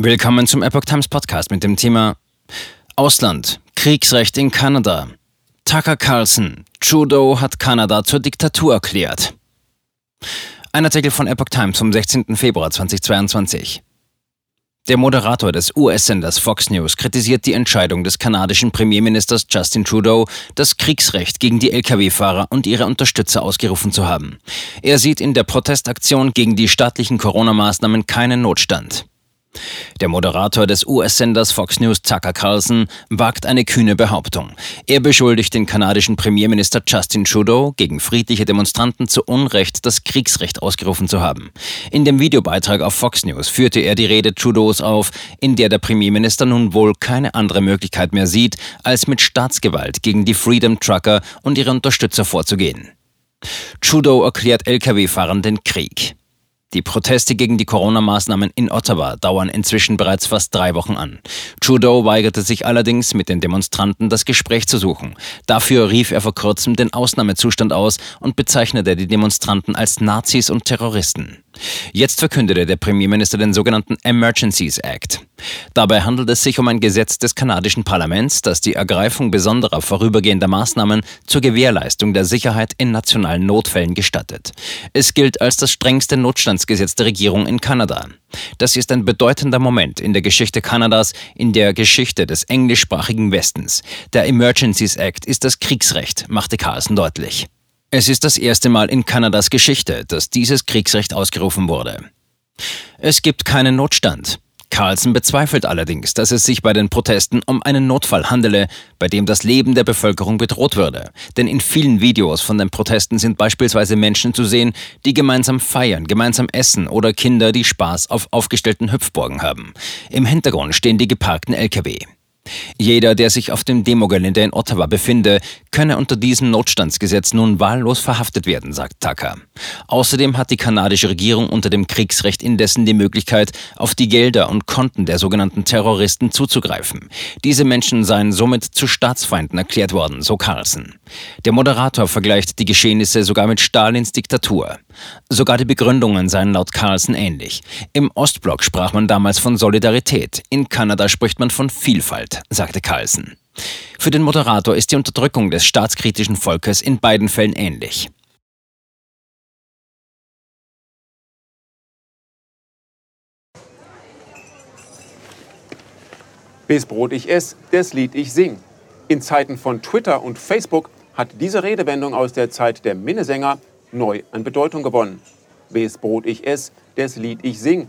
Willkommen zum Epoch Times Podcast mit dem Thema Ausland, Kriegsrecht in Kanada. Tucker Carlson, Trudeau hat Kanada zur Diktatur erklärt. Ein Artikel von Epoch Times vom 16. Februar 2022. Der Moderator des US-Senders Fox News kritisiert die Entscheidung des kanadischen Premierministers Justin Trudeau, das Kriegsrecht gegen die Lkw-Fahrer und ihre Unterstützer ausgerufen zu haben. Er sieht in der Protestaktion gegen die staatlichen Corona-Maßnahmen keinen Notstand. Der Moderator des US-Senders Fox News Tucker Carlson wagt eine kühne Behauptung. Er beschuldigt den kanadischen Premierminister Justin Trudeau, gegen friedliche Demonstranten zu Unrecht das Kriegsrecht ausgerufen zu haben. In dem Videobeitrag auf Fox News führte er die Rede Trudeaus auf, in der der Premierminister nun wohl keine andere Möglichkeit mehr sieht, als mit Staatsgewalt gegen die Freedom Trucker und ihre Unterstützer vorzugehen. Trudeau erklärt Lkw-Fahrern den Krieg. Die Proteste gegen die Corona-Maßnahmen in Ottawa dauern inzwischen bereits fast drei Wochen an. Trudeau weigerte sich allerdings, mit den Demonstranten das Gespräch zu suchen. Dafür rief er vor kurzem den Ausnahmezustand aus und bezeichnete die Demonstranten als Nazis und Terroristen. Jetzt verkündete der Premierminister den sogenannten Emergencies Act. Dabei handelt es sich um ein Gesetz des kanadischen Parlaments, das die Ergreifung besonderer vorübergehender Maßnahmen zur Gewährleistung der Sicherheit in nationalen Notfällen gestattet. Es gilt als das strengste Notstandsgesetz der Regierung in Kanada. Das ist ein bedeutender Moment in der Geschichte Kanadas, in der Geschichte des englischsprachigen Westens. Der Emergencies Act ist das Kriegsrecht, machte Carlson deutlich. Es ist das erste Mal in Kanadas Geschichte, dass dieses Kriegsrecht ausgerufen wurde. Es gibt keinen Notstand. Carlson bezweifelt allerdings, dass es sich bei den Protesten um einen Notfall handele, bei dem das Leben der Bevölkerung bedroht würde. Denn in vielen Videos von den Protesten sind beispielsweise Menschen zu sehen, die gemeinsam feiern, gemeinsam essen oder Kinder, die Spaß auf aufgestellten Hüpfburgen haben. Im Hintergrund stehen die geparkten Lkw. Jeder, der sich auf dem Demogelände in Ottawa befinde, könne unter diesem Notstandsgesetz nun wahllos verhaftet werden, sagt Tucker. Außerdem hat die kanadische Regierung unter dem Kriegsrecht indessen die Möglichkeit, auf die Gelder und Konten der sogenannten Terroristen zuzugreifen. Diese Menschen seien somit zu Staatsfeinden erklärt worden, so Carlson. Der Moderator vergleicht die Geschehnisse sogar mit Stalins Diktatur. Sogar die Begründungen seien laut Carlson ähnlich. Im Ostblock sprach man damals von Solidarität, in Kanada spricht man von Vielfalt, sagte Carlson. Für den Moderator ist die Unterdrückung des staatskritischen Volkes in beiden Fällen ähnlich. Bis Brot ich ess, das Lied ich sing. In Zeiten von Twitter und Facebook hat diese Redewendung aus der Zeit der Minnesänger neu an Bedeutung gewonnen. Wes Brot ich ess, des Lied ich sing,